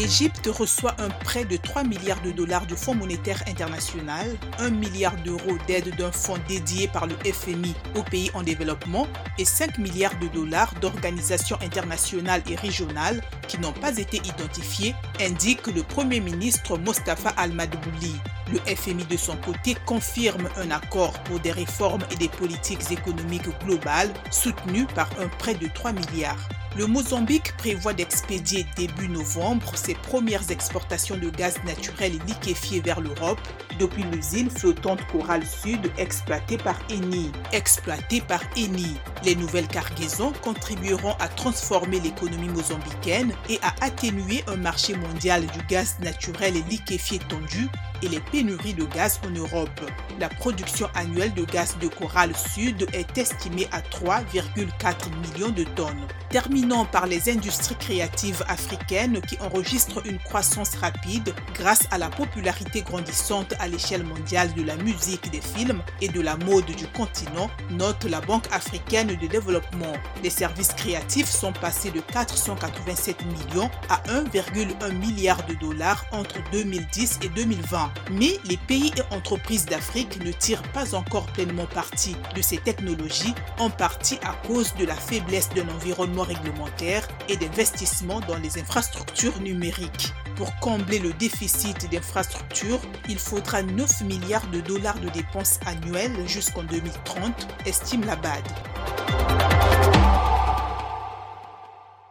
L'Égypte reçoit un prêt de 3 milliards de dollars du Fonds monétaire international, 1 milliard d'euros d'aide d'un fonds dédié par le FMI aux pays en développement et 5 milliards de dollars d'organisations internationales et régionales qui n'ont pas été identifiées, indique le Premier ministre Mostafa Al-Madbouli. Le FMI de son côté confirme un accord pour des réformes et des politiques économiques globales soutenues par un prêt de 3 milliards. Le Mozambique prévoit d'expédier début novembre ses premières exportations de gaz naturel liquéfié vers l'Europe depuis l'usine flottante Coral Sud exploitée par Eni. Les nouvelles cargaisons contribueront à transformer l'économie mozambicaine et à atténuer un marché mondial du gaz naturel liquéfié tendu et les pénuries de gaz en Europe. La production annuelle de gaz de Coral Sud est estimée à 3,4 millions de tonnes. Terminons par les industries créatives africaines qui enregistrent une croissance rapide grâce à la popularité grandissante à l'échelle mondiale de la musique, des films et de la mode du continent, note la Banque africaine de développement. Les services créatifs sont passés de 487 millions à 1,1 milliard de dollars entre 2010 et 2020. Mais les pays et entreprises d'Afrique ne tirent pas encore pleinement parti de ces technologies, en partie à cause de la faiblesse d'un environnement et d'investissements dans les infrastructures numériques. Pour combler le déficit d'infrastructures, il faudra 9 milliards de dollars de dépenses annuelles jusqu'en 2030, estime la BAD.